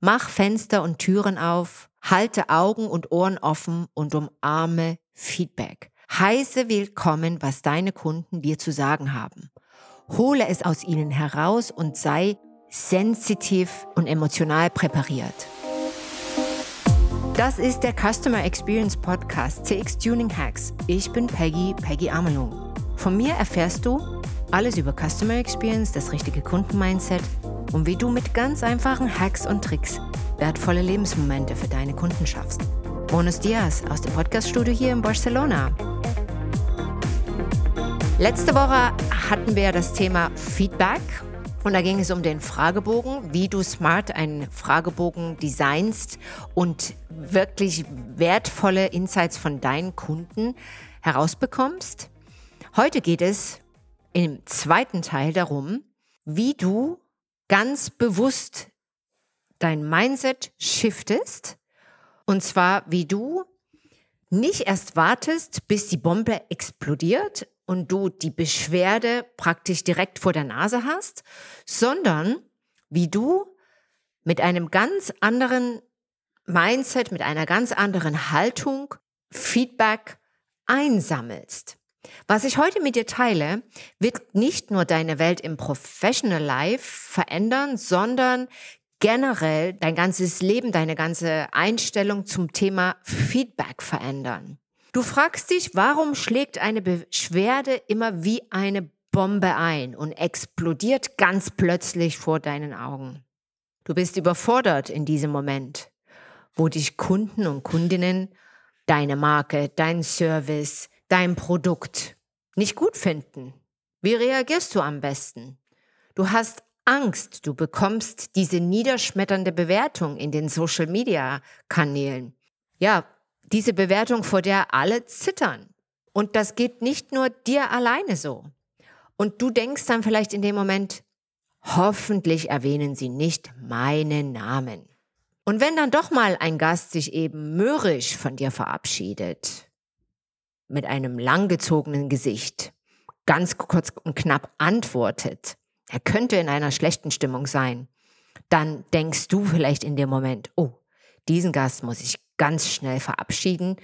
Mach Fenster und Türen auf, halte Augen und Ohren offen und umarme Feedback. Heiße willkommen, was deine Kunden dir zu sagen haben. Hole es aus ihnen heraus und sei sensitiv und emotional präpariert. Das ist der Customer Experience Podcast CX Tuning Hacks. Ich bin Peggy, Peggy Amelung. Von mir erfährst du alles über Customer Experience, das richtige Kundenmindset und wie du mit ganz einfachen Hacks und Tricks wertvolle Lebensmomente für deine Kunden schaffst. Bonus Dias aus dem Podcaststudio hier in Barcelona. Letzte Woche hatten wir das Thema Feedback und da ging es um den Fragebogen, wie du smart einen Fragebogen designst und wirklich wertvolle Insights von deinen Kunden herausbekommst. Heute geht es im zweiten Teil darum, wie du ganz bewusst dein Mindset shiftest. Und zwar, wie du nicht erst wartest, bis die Bombe explodiert und du die Beschwerde praktisch direkt vor der Nase hast, sondern wie du mit einem ganz anderen Mindset, mit einer ganz anderen Haltung Feedback einsammelst. Was ich heute mit dir teile, wird nicht nur deine Welt im Professional Life verändern, sondern generell dein ganzes Leben, deine ganze Einstellung zum Thema Feedback verändern. Du fragst dich, warum schlägt eine Beschwerde immer wie eine Bombe ein und explodiert ganz plötzlich vor deinen Augen. Du bist überfordert in diesem Moment, wo dich Kunden und Kundinnen deine Marke, dein Service, dein Produkt nicht gut finden? Wie reagierst du am besten? Du hast Angst, du bekommst diese niederschmetternde Bewertung in den Social-Media-Kanälen. Ja, diese Bewertung, vor der alle zittern. Und das geht nicht nur dir alleine so. Und du denkst dann vielleicht in dem Moment, hoffentlich erwähnen sie nicht meinen Namen. Und wenn dann doch mal ein Gast sich eben mürrisch von dir verabschiedet, mit einem langgezogenen Gesicht ganz kurz und knapp antwortet, er könnte in einer schlechten Stimmung sein, dann denkst du vielleicht in dem Moment, oh, diesen Gast muss ich ganz schnell verabschieden,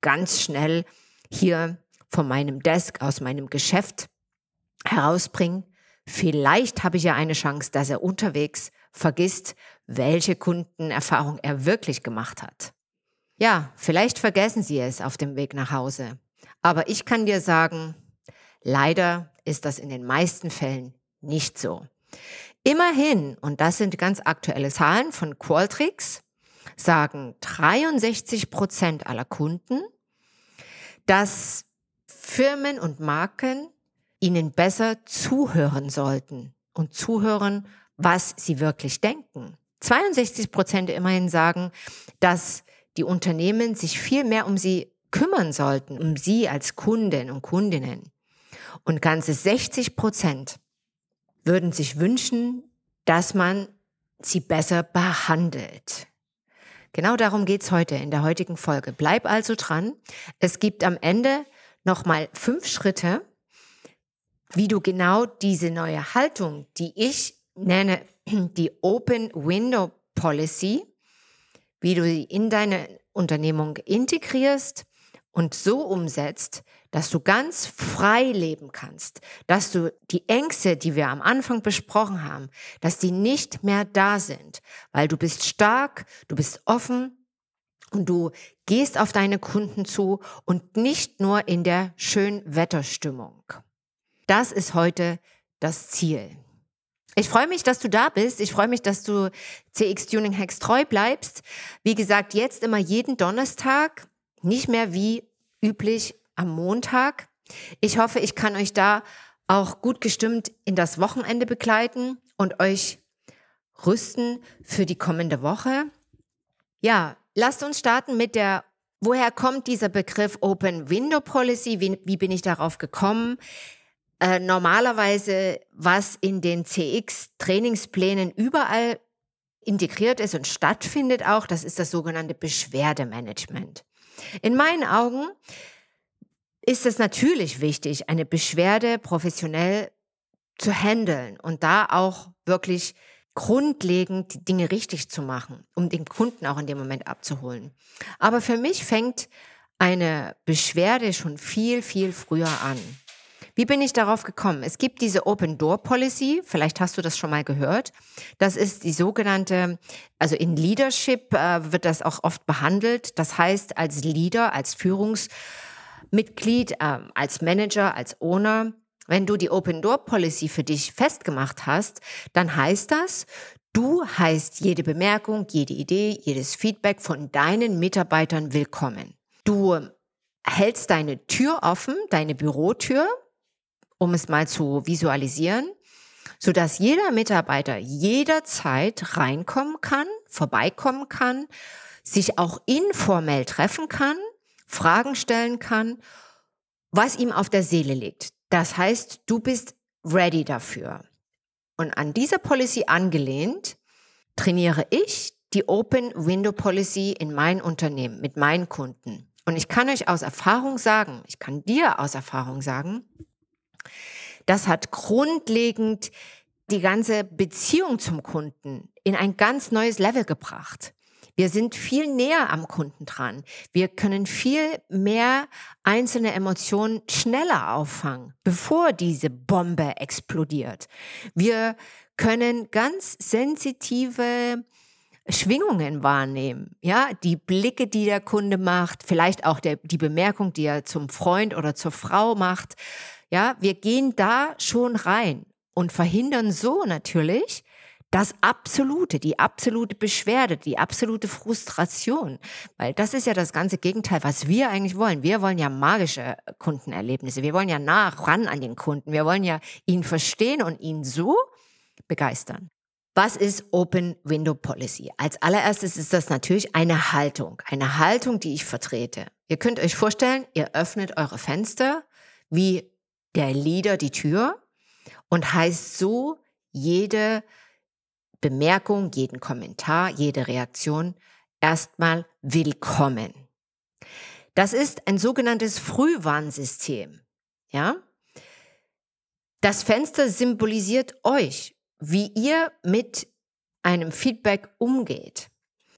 ganz schnell hier von meinem Desk aus meinem Geschäft herausbringen. Vielleicht habe ich ja eine Chance, dass er unterwegs vergisst, welche Kundenerfahrung er wirklich gemacht hat. Ja, vielleicht vergessen Sie es auf dem Weg nach Hause. Aber ich kann dir sagen, leider ist das in den meisten Fällen nicht so. Immerhin, und das sind ganz aktuelle Zahlen von Qualtrics, sagen 63 Prozent aller Kunden, dass Firmen und Marken ihnen besser zuhören sollten und zuhören, was sie wirklich denken. 62 Prozent immerhin sagen, dass die Unternehmen sich viel mehr um sie kümmern sollten, um sie als Kunden und Kundinnen. Und ganze 60 Prozent würden sich wünschen, dass man sie besser behandelt. Genau darum geht's heute in der heutigen Folge. Bleib also dran. Es gibt am Ende nochmal fünf Schritte, wie du genau diese neue Haltung, die ich nenne die Open Window Policy, wie du sie in deine Unternehmung integrierst und so umsetzt, dass du ganz frei leben kannst, dass du die Ängste, die wir am Anfang besprochen haben, dass die nicht mehr da sind, weil du bist stark, du bist offen und du gehst auf deine Kunden zu und nicht nur in der Schönwetterstimmung. Das ist heute das Ziel. Ich freue mich, dass du da bist. Ich freue mich, dass du CX Tuning Hacks treu bleibst. Wie gesagt, jetzt immer jeden Donnerstag nicht mehr wie üblich am Montag. Ich hoffe, ich kann euch da auch gut gestimmt in das Wochenende begleiten und euch rüsten für die kommende Woche. Ja, lasst uns starten mit der, woher kommt dieser Begriff Open Window Policy? Wie, wie bin ich darauf gekommen? Äh, normalerweise, was in den CX-Trainingsplänen überall integriert ist und stattfindet auch, das ist das sogenannte Beschwerdemanagement. In meinen Augen ist es natürlich wichtig, eine Beschwerde professionell zu handeln und da auch wirklich grundlegend die Dinge richtig zu machen, um den Kunden auch in dem Moment abzuholen. Aber für mich fängt eine Beschwerde schon viel, viel früher an. Wie bin ich darauf gekommen? Es gibt diese Open Door Policy, vielleicht hast du das schon mal gehört. Das ist die sogenannte, also in Leadership äh, wird das auch oft behandelt. Das heißt, als Leader, als Führungsmitglied, äh, als Manager, als Owner, wenn du die Open Door Policy für dich festgemacht hast, dann heißt das, du heißt jede Bemerkung, jede Idee, jedes Feedback von deinen Mitarbeitern willkommen. Du hältst deine Tür offen, deine Bürotür, um es mal zu visualisieren, sodass jeder Mitarbeiter jederzeit reinkommen kann, vorbeikommen kann, sich auch informell treffen kann, Fragen stellen kann, was ihm auf der Seele liegt. Das heißt, du bist ready dafür. Und an dieser Policy angelehnt trainiere ich die Open Window Policy in mein Unternehmen mit meinen Kunden. Und ich kann euch aus Erfahrung sagen, ich kann dir aus Erfahrung sagen, das hat grundlegend die ganze Beziehung zum Kunden in ein ganz neues Level gebracht. Wir sind viel näher am Kunden dran. Wir können viel mehr einzelne Emotionen schneller auffangen, bevor diese Bombe explodiert. Wir können ganz sensitive Schwingungen wahrnehmen, ja, die Blicke, die der Kunde macht, vielleicht auch der, die Bemerkung, die er zum Freund oder zur Frau macht, ja, wir gehen da schon rein und verhindern so natürlich das absolute, die absolute Beschwerde, die absolute Frustration, weil das ist ja das ganze Gegenteil, was wir eigentlich wollen. Wir wollen ja magische Kundenerlebnisse. Wir wollen ja nah ran an den Kunden. Wir wollen ja ihn verstehen und ihn so begeistern. Was ist Open Window Policy? Als allererstes ist das natürlich eine Haltung, eine Haltung, die ich vertrete. Ihr könnt euch vorstellen, ihr öffnet eure Fenster wie der Leader die Tür und heißt so jede Bemerkung, jeden Kommentar, jede Reaktion erstmal willkommen. Das ist ein sogenanntes Frühwarnsystem. Ja? Das Fenster symbolisiert euch, wie ihr mit einem Feedback umgeht.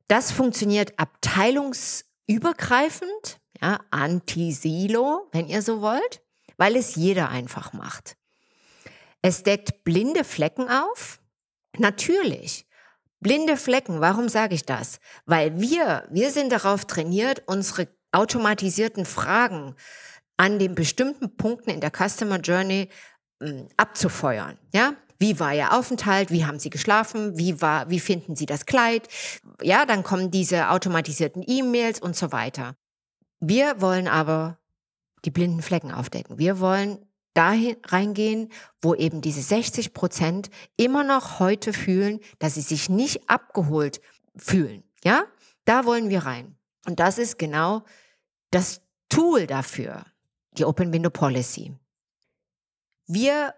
Das funktioniert abteilungsübergreifend, ja, anti-Silo, wenn ihr so wollt weil es jeder einfach macht. Es deckt blinde Flecken auf. Natürlich. Blinde Flecken, warum sage ich das? Weil wir, wir sind darauf trainiert, unsere automatisierten Fragen an den bestimmten Punkten in der Customer Journey ähm, abzufeuern. Ja, wie war Ihr Aufenthalt? Wie haben Sie geschlafen? Wie war, wie finden Sie das Kleid? Ja, dann kommen diese automatisierten E-Mails und so weiter. Wir wollen aber die blinden Flecken aufdecken. Wir wollen dahin reingehen, wo eben diese 60 Prozent immer noch heute fühlen, dass sie sich nicht abgeholt fühlen. Ja, da wollen wir rein. Und das ist genau das Tool dafür, die Open Window Policy. Wir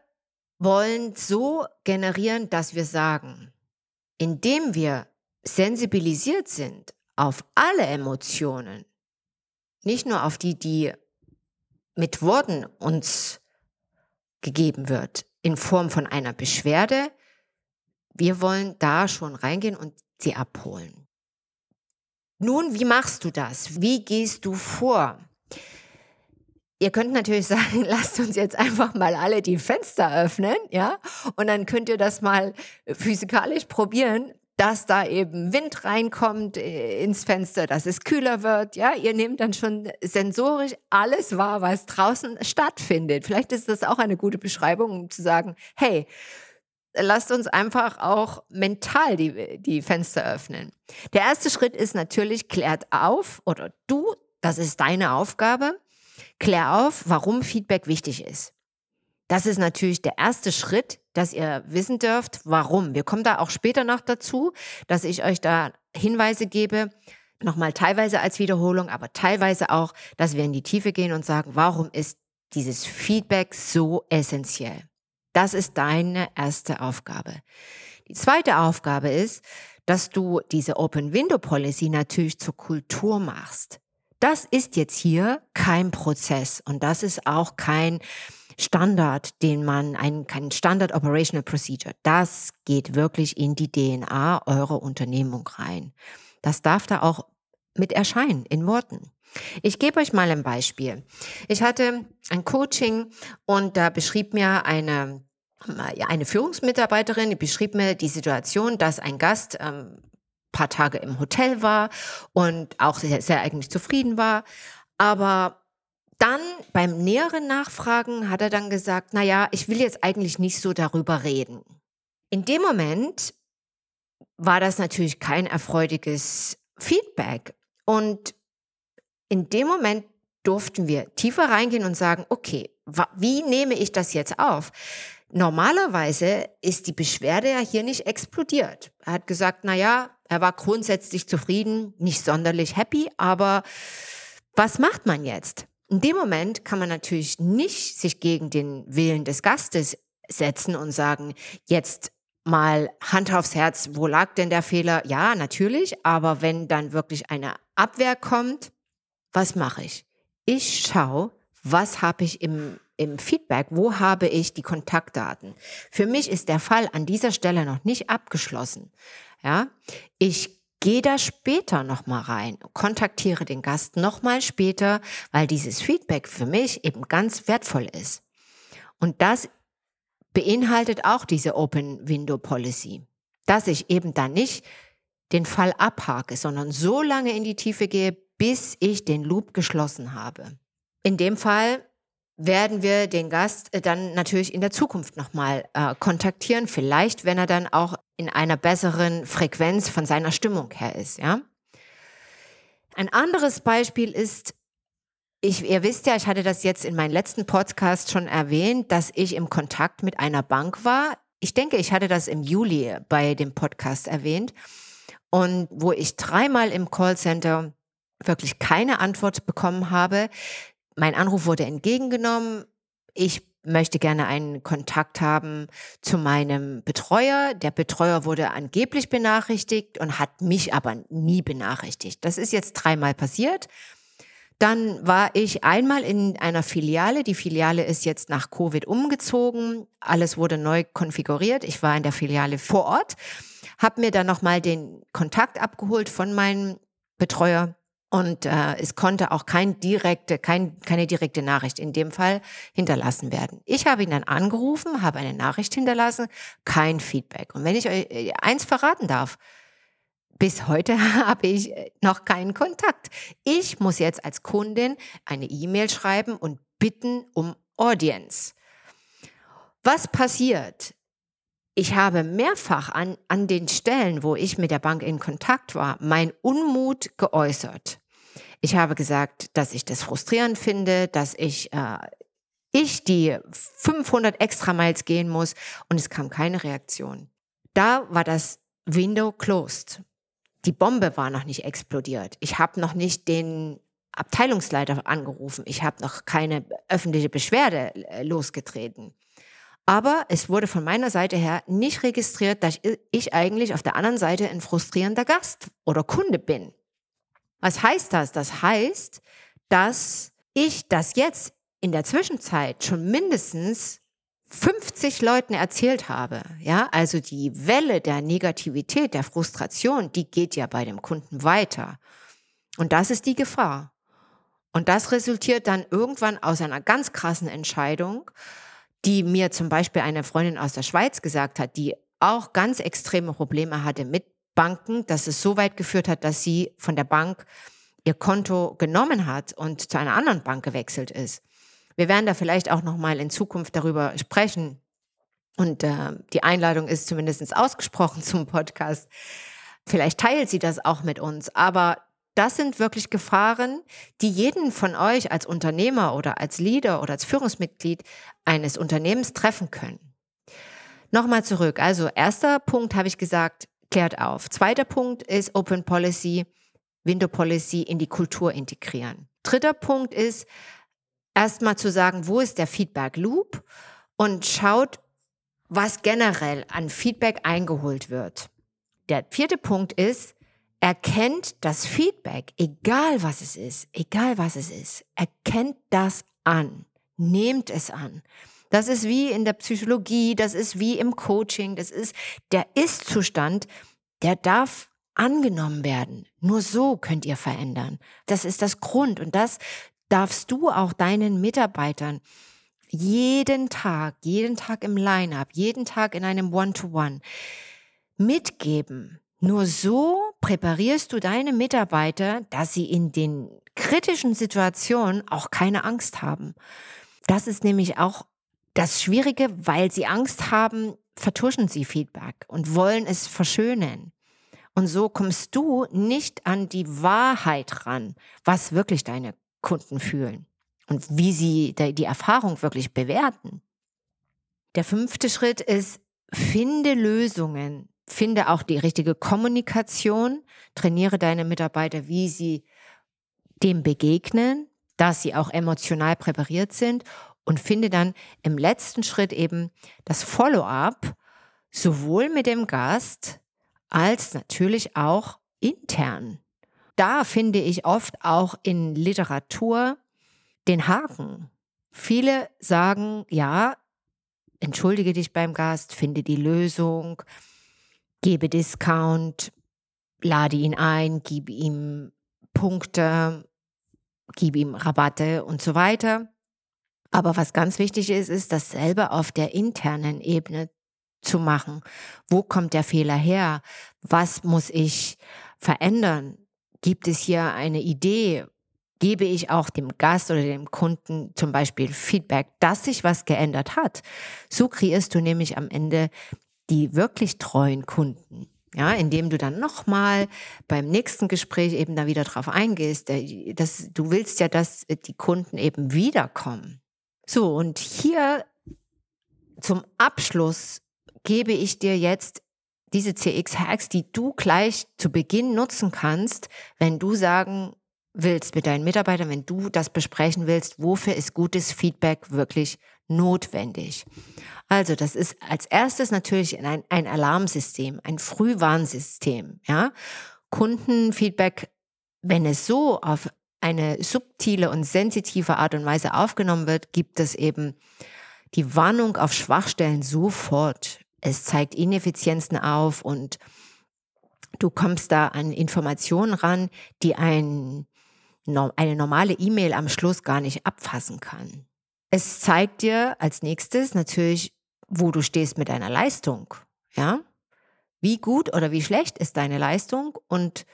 wollen so generieren, dass wir sagen, indem wir sensibilisiert sind auf alle Emotionen, nicht nur auf die, die mit Worten uns gegeben wird, in Form von einer Beschwerde, wir wollen da schon reingehen und sie abholen. Nun, wie machst du das? Wie gehst du vor? Ihr könnt natürlich sagen, lasst uns jetzt einfach mal alle die Fenster öffnen, ja? Und dann könnt ihr das mal physikalisch probieren dass da eben Wind reinkommt äh, ins Fenster, dass es kühler wird. Ja, ihr nehmt dann schon sensorisch alles wahr, was draußen stattfindet. Vielleicht ist das auch eine gute Beschreibung, um zu sagen, hey, lasst uns einfach auch mental die, die Fenster öffnen. Der erste Schritt ist natürlich, klärt auf oder du, das ist deine Aufgabe, klär auf, warum Feedback wichtig ist. Das ist natürlich der erste Schritt, dass ihr wissen dürft, warum. Wir kommen da auch später noch dazu, dass ich euch da Hinweise gebe, nochmal teilweise als Wiederholung, aber teilweise auch, dass wir in die Tiefe gehen und sagen, warum ist dieses Feedback so essentiell? Das ist deine erste Aufgabe. Die zweite Aufgabe ist, dass du diese Open Window Policy natürlich zur Kultur machst. Das ist jetzt hier kein Prozess und das ist auch kein Standard, den man, ein, kein Standard Operational Procedure, das geht wirklich in die DNA eurer Unternehmung rein. Das darf da auch mit erscheinen in Worten. Ich gebe euch mal ein Beispiel. Ich hatte ein Coaching und da beschrieb mir eine, eine Führungsmitarbeiterin, die beschrieb mir die Situation, dass ein Gast ähm, paar Tage im Hotel war und auch sehr, sehr eigentlich zufrieden war. Aber dann beim näheren Nachfragen hat er dann gesagt, na ja, ich will jetzt eigentlich nicht so darüber reden. In dem Moment war das natürlich kein erfreuliches Feedback. Und in dem Moment durften wir tiefer reingehen und sagen, okay, wie nehme ich das jetzt auf? Normalerweise ist die Beschwerde ja hier nicht explodiert. Er hat gesagt, na ja, er war grundsätzlich zufrieden, nicht sonderlich happy, aber was macht man jetzt? In dem Moment kann man natürlich nicht sich gegen den Willen des Gastes setzen und sagen, jetzt mal Hand aufs Herz, wo lag denn der Fehler? Ja, natürlich, aber wenn dann wirklich eine Abwehr kommt, was mache ich? Ich schaue, was habe ich im, im Feedback, wo habe ich die Kontaktdaten. Für mich ist der Fall an dieser Stelle noch nicht abgeschlossen. Ja, ich gehe da später nochmal rein, kontaktiere den Gast nochmal später, weil dieses Feedback für mich eben ganz wertvoll ist. Und das beinhaltet auch diese Open Window Policy, dass ich eben dann nicht den Fall abhake, sondern so lange in die Tiefe gehe, bis ich den Loop geschlossen habe. In dem Fall werden wir den Gast äh, dann natürlich in der Zukunft nochmal äh, kontaktieren, vielleicht wenn er dann auch in einer besseren Frequenz von seiner Stimmung her ist. Ja? Ein anderes Beispiel ist, ich, ihr wisst ja, ich hatte das jetzt in meinem letzten Podcast schon erwähnt, dass ich im Kontakt mit einer Bank war. Ich denke, ich hatte das im Juli bei dem Podcast erwähnt und wo ich dreimal im Callcenter wirklich keine Antwort bekommen habe. Mein Anruf wurde entgegengenommen. Ich möchte gerne einen Kontakt haben zu meinem Betreuer. Der Betreuer wurde angeblich benachrichtigt und hat mich aber nie benachrichtigt. Das ist jetzt dreimal passiert. Dann war ich einmal in einer Filiale. Die Filiale ist jetzt nach Covid umgezogen. Alles wurde neu konfiguriert. Ich war in der Filiale vor Ort, habe mir dann nochmal den Kontakt abgeholt von meinem Betreuer und äh, es konnte auch kein direkte, kein, keine direkte Nachricht in dem Fall hinterlassen werden. Ich habe ihn dann angerufen, habe eine Nachricht hinterlassen, kein Feedback. Und wenn ich euch äh, eins verraten darf, bis heute habe ich äh, noch keinen Kontakt. Ich muss jetzt als Kundin eine E-Mail schreiben und bitten um Audience. Was passiert? Ich habe mehrfach an, an den Stellen, wo ich mit der Bank in Kontakt war, mein Unmut geäußert. Ich habe gesagt, dass ich das frustrierend finde, dass ich, äh, ich die 500 extra Miles gehen muss und es kam keine Reaktion. Da war das Window closed. Die Bombe war noch nicht explodiert. Ich habe noch nicht den Abteilungsleiter angerufen. Ich habe noch keine öffentliche Beschwerde äh, losgetreten. Aber es wurde von meiner Seite her nicht registriert, dass ich eigentlich auf der anderen Seite ein frustrierender Gast oder Kunde bin. Was heißt das? Das heißt, dass ich das jetzt in der Zwischenzeit schon mindestens 50 Leuten erzählt habe, ja, also die Welle der Negativität, der Frustration, die geht ja bei dem Kunden weiter. Und das ist die Gefahr. Und das resultiert dann irgendwann aus einer ganz krassen Entscheidung, die mir zum Beispiel eine Freundin aus der Schweiz gesagt hat, die auch ganz extreme Probleme hatte mit Banken, dass es so weit geführt hat, dass sie von der Bank ihr Konto genommen hat und zu einer anderen Bank gewechselt ist. Wir werden da vielleicht auch noch mal in Zukunft darüber sprechen. Und äh, die Einladung ist zumindest ausgesprochen zum Podcast. Vielleicht teilt sie das auch mit uns. Aber das sind wirklich Gefahren, die jeden von euch als Unternehmer oder als Leader oder als Führungsmitglied eines Unternehmens treffen können. Nochmal zurück. Also erster Punkt habe ich gesagt, klärt auf. Zweiter Punkt ist Open Policy, Window Policy in die Kultur integrieren. Dritter Punkt ist erstmal zu sagen, wo ist der Feedback Loop und schaut, was generell an Feedback eingeholt wird. Der vierte Punkt ist, erkennt das Feedback, egal was es ist, egal was es ist, erkennt das an. Nehmt es an. Das ist wie in der Psychologie, das ist wie im Coaching, das ist der Ist-Zustand, der darf angenommen werden. Nur so könnt ihr verändern. Das ist das Grund und das darfst du auch deinen Mitarbeitern jeden Tag, jeden Tag im Line-up, jeden Tag in einem One-to-One -One mitgeben. Nur so präparierst du deine Mitarbeiter, dass sie in den kritischen Situationen auch keine Angst haben. Das ist nämlich auch das Schwierige, weil sie Angst haben, vertuschen sie Feedback und wollen es verschönen. Und so kommst du nicht an die Wahrheit ran, was wirklich deine Kunden fühlen und wie sie die Erfahrung wirklich bewerten. Der fünfte Schritt ist, finde Lösungen, finde auch die richtige Kommunikation, trainiere deine Mitarbeiter, wie sie dem begegnen, dass sie auch emotional präpariert sind und finde dann im letzten Schritt eben das Follow-up, sowohl mit dem Gast als natürlich auch intern. Da finde ich oft auch in Literatur den Haken. Viele sagen, ja, entschuldige dich beim Gast, finde die Lösung, gebe Discount, lade ihn ein, gib ihm Punkte, gib ihm Rabatte und so weiter. Aber was ganz wichtig ist, ist dasselbe auf der internen Ebene zu machen. Wo kommt der Fehler her? Was muss ich verändern? Gibt es hier eine Idee? Gebe ich auch dem Gast oder dem Kunden zum Beispiel Feedback, dass sich was geändert hat? So kreierst du nämlich am Ende die wirklich treuen Kunden. Ja, indem du dann nochmal beim nächsten Gespräch eben da wieder drauf eingehst. Äh, das, du willst ja, dass die Kunden eben wiederkommen. So, und hier zum Abschluss gebe ich dir jetzt diese CX-Hacks, die du gleich zu Beginn nutzen kannst, wenn du sagen willst mit deinen Mitarbeitern, wenn du das besprechen willst, wofür ist gutes Feedback wirklich notwendig. Also das ist als erstes natürlich ein, ein Alarmsystem, ein Frühwarnsystem. Ja? Kundenfeedback, wenn es so auf eine subtile und sensitive Art und Weise aufgenommen wird, gibt es eben die Warnung auf Schwachstellen sofort. Es zeigt Ineffizienzen auf und du kommst da an Informationen ran, die ein, eine normale E-Mail am Schluss gar nicht abfassen kann. Es zeigt dir als nächstes natürlich, wo du stehst mit deiner Leistung. Ja? Wie gut oder wie schlecht ist deine Leistung und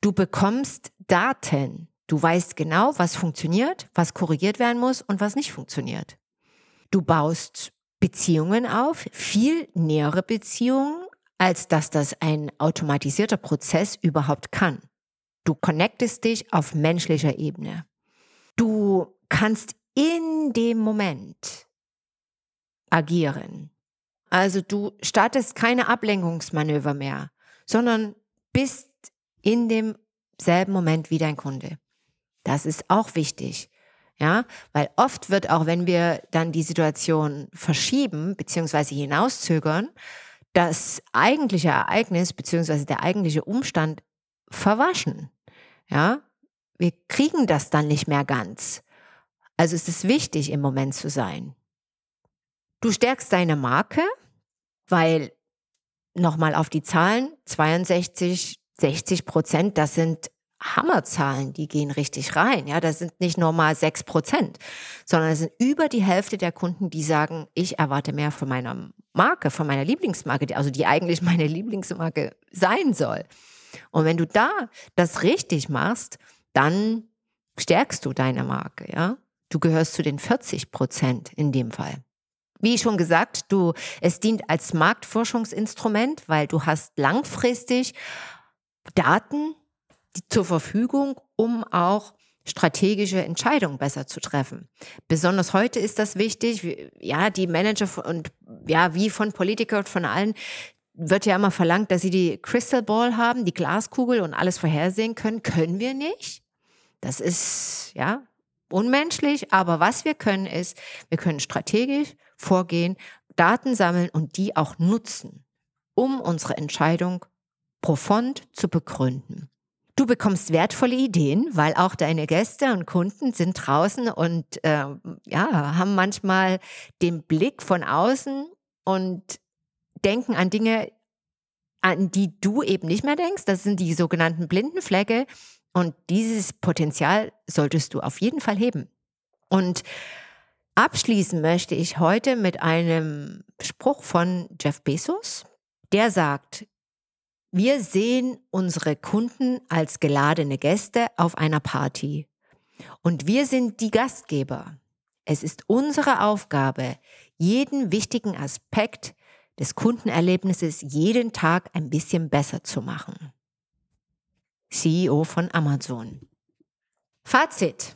du bekommst Daten. Du weißt genau, was funktioniert, was korrigiert werden muss und was nicht funktioniert. Du baust Beziehungen auf, viel nähere Beziehungen, als dass das ein automatisierter Prozess überhaupt kann. Du connectest dich auf menschlicher Ebene. Du kannst in dem Moment agieren. Also du startest keine Ablenkungsmanöver mehr, sondern bist in demselben Moment wie dein Kunde. Das ist auch wichtig. Ja, weil oft wird auch, wenn wir dann die Situation verschieben bzw. hinauszögern, das eigentliche Ereignis bzw. der eigentliche Umstand verwaschen. Ja, wir kriegen das dann nicht mehr ganz. Also ist es wichtig, im Moment zu sein. Du stärkst deine Marke, weil nochmal auf die Zahlen, 62, 60 Prozent, das sind Hammerzahlen, die gehen richtig rein. Ja, das sind nicht nur mal sechs Prozent, sondern es sind über die Hälfte der Kunden, die sagen, ich erwarte mehr von meiner Marke, von meiner Lieblingsmarke, also die eigentlich meine Lieblingsmarke sein soll. Und wenn du da das richtig machst, dann stärkst du deine Marke, ja. Du gehörst zu den 40 Prozent in dem Fall. Wie schon gesagt, du, es dient als Marktforschungsinstrument, weil du hast langfristig Daten, zur Verfügung, um auch strategische Entscheidungen besser zu treffen. Besonders heute ist das wichtig. Ja, die Manager und ja, wie von Politikern und von allen wird ja immer verlangt, dass sie die Crystal Ball haben, die Glaskugel und alles vorhersehen können. Können wir nicht. Das ist ja unmenschlich, aber was wir können ist, wir können strategisch vorgehen, Daten sammeln und die auch nutzen, um unsere Entscheidung profond zu begründen. Du bekommst wertvolle Ideen, weil auch deine Gäste und Kunden sind draußen und äh, ja, haben manchmal den Blick von außen und denken an Dinge, an die du eben nicht mehr denkst. Das sind die sogenannten blinden Flecke. Und dieses Potenzial solltest du auf jeden Fall heben. Und abschließen möchte ich heute mit einem Spruch von Jeff Bezos. Der sagt, wir sehen unsere Kunden als geladene Gäste auf einer Party. Und wir sind die Gastgeber. Es ist unsere Aufgabe, jeden wichtigen Aspekt des Kundenerlebnisses jeden Tag ein bisschen besser zu machen. CEO von Amazon. Fazit.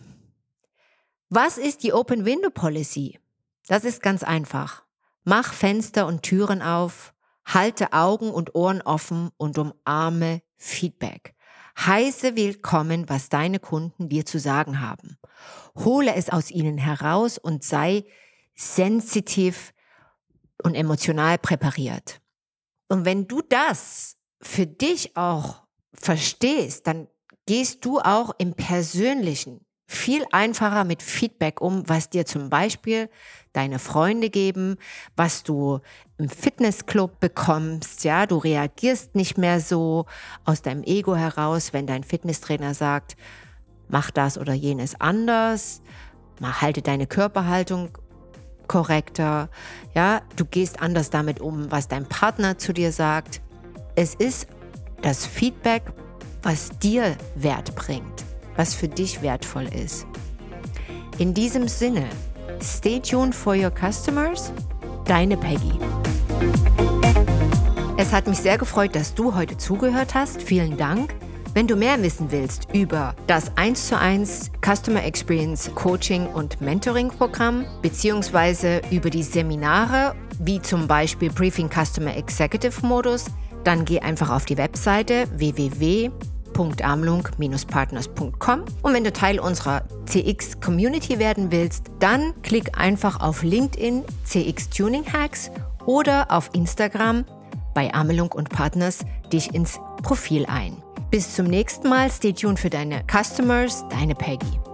Was ist die Open Window Policy? Das ist ganz einfach. Mach Fenster und Türen auf, halte Augen und Ohren offen und umarme Feedback. Heiße willkommen, was deine Kunden dir zu sagen haben. Hole es aus ihnen heraus und sei sensitiv und emotional präpariert. Und wenn du das für dich auch verstehst, dann gehst du auch im Persönlichen viel einfacher mit Feedback um, was dir zum Beispiel deine Freunde geben, was du im Fitnessclub bekommst. Ja, du reagierst nicht mehr so aus deinem Ego heraus, wenn dein Fitnesstrainer sagt, mach das oder jenes anders, mal halte deine Körperhaltung korrekter. Ja, du gehst anders damit um, was dein Partner zu dir sagt. Es ist das Feedback, was dir Wert bringt, was für dich wertvoll ist. In diesem Sinne, stay tuned for your customers. Deine Peggy. Es hat mich sehr gefreut, dass du heute zugehört hast. Vielen Dank. Wenn du mehr wissen willst über das 1 zu 1 Customer Experience Coaching und Mentoring Programm beziehungsweise über die Seminare wie zum Beispiel Briefing Customer Executive Modus, dann geh einfach auf die Webseite www.amlung-partners.com und wenn du Teil unserer CX Community werden willst, dann klick einfach auf LinkedIn CX Tuning Hacks oder auf Instagram bei Amelung und Partners dich ins Profil ein. Bis zum nächsten Mal. Stay tuned für deine Customers, deine Peggy.